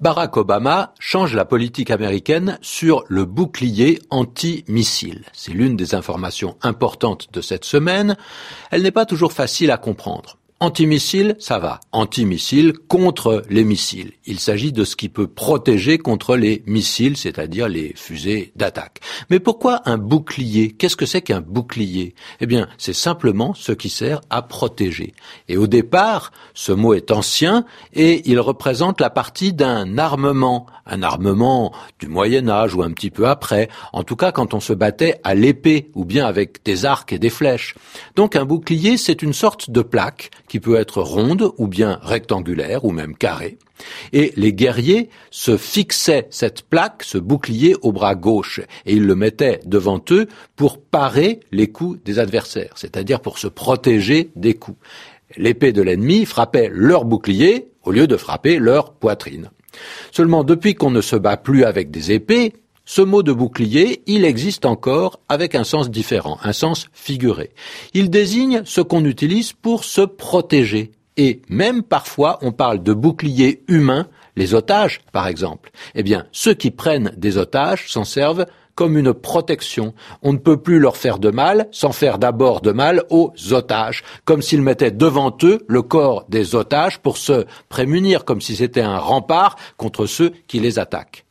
Barack Obama change la politique américaine sur le bouclier anti-missile. C'est l'une des informations importantes de cette semaine. Elle n'est pas toujours facile à comprendre. Antimissile, ça va. Antimissile contre les missiles. Il s'agit de ce qui peut protéger contre les missiles, c'est-à-dire les fusées d'attaque. Mais pourquoi un bouclier? Qu'est-ce que c'est qu'un bouclier? Eh bien, c'est simplement ce qui sert à protéger. Et au départ, ce mot est ancien et il représente la partie d'un armement, un armement du Moyen Âge ou un petit peu après, en tout cas quand on se battait à l'épée ou bien avec des arcs et des flèches. Donc un bouclier, c'est une sorte de plaque qui peut être ronde ou bien rectangulaire ou même carrée. Et les guerriers se fixaient cette plaque, ce bouclier au bras gauche, et ils le mettaient devant eux pour parer les coups des adversaires, c'est-à-dire pour se protéger des coups. L'épée de l'ennemi frappait leur bouclier au lieu de frapper leur poitrine. Seulement depuis qu'on ne se bat plus avec des épées, ce mot de bouclier, il existe encore avec un sens différent, un sens figuré. Il désigne ce qu'on utilise pour se protéger. Et même parfois, on parle de bouclier humain, les otages, par exemple. Eh bien, ceux qui prennent des otages s'en servent comme une protection. On ne peut plus leur faire de mal sans faire d'abord de mal aux otages, comme s'ils mettaient devant eux le corps des otages pour se prémunir, comme si c'était un rempart contre ceux qui les attaquent.